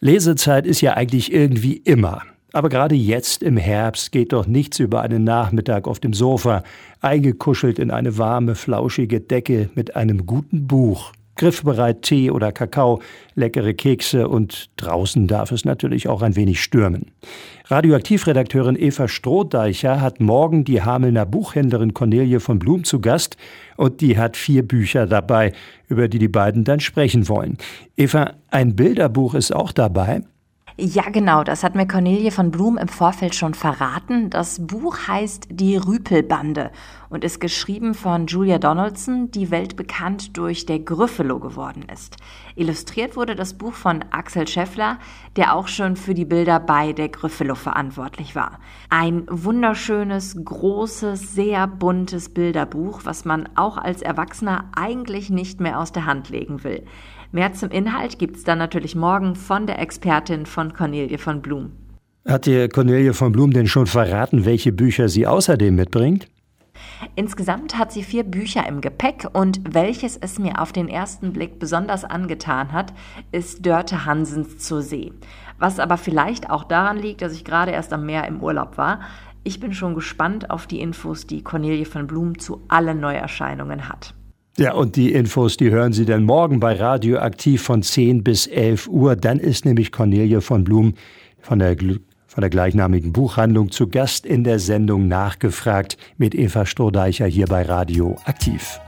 Lesezeit ist ja eigentlich irgendwie immer. Aber gerade jetzt im Herbst geht doch nichts über einen Nachmittag auf dem Sofa, eingekuschelt in eine warme, flauschige Decke mit einem guten Buch griffbereit Tee oder Kakao, leckere Kekse und draußen darf es natürlich auch ein wenig stürmen. Radioaktivredakteurin Eva Strohdeicher hat morgen die Hamelner Buchhändlerin Cornelie von Blum zu Gast und die hat vier Bücher dabei, über die die beiden dann sprechen wollen. Eva, ein Bilderbuch ist auch dabei. Ja, genau, das hat mir Cornelie von Blum im Vorfeld schon verraten. Das Buch heißt Die Rüpelbande und ist geschrieben von Julia Donaldson, die weltbekannt durch Der Gryffalo geworden ist. Illustriert wurde das Buch von Axel Scheffler, der auch schon für die Bilder bei Der Gryffalo verantwortlich war. Ein wunderschönes, großes, sehr buntes Bilderbuch, was man auch als Erwachsener eigentlich nicht mehr aus der Hand legen will. Mehr zum Inhalt gibt es dann natürlich morgen von der Expertin von Cornelie von Blum. Hat dir Cornelie von Blum denn schon verraten, welche Bücher sie außerdem mitbringt? Insgesamt hat sie vier Bücher im Gepäck und welches es mir auf den ersten Blick besonders angetan hat, ist Dörte Hansens zur See. Was aber vielleicht auch daran liegt, dass ich gerade erst am Meer im Urlaub war. Ich bin schon gespannt auf die Infos, die Cornelie von Blum zu allen Neuerscheinungen hat. Ja, und die Infos, die hören Sie dann morgen bei Radioaktiv von 10 bis 11 Uhr. Dann ist nämlich Cornelie von Blum von der, von der gleichnamigen Buchhandlung zu Gast in der Sendung Nachgefragt mit Eva Strodeicher hier bei Radioaktiv.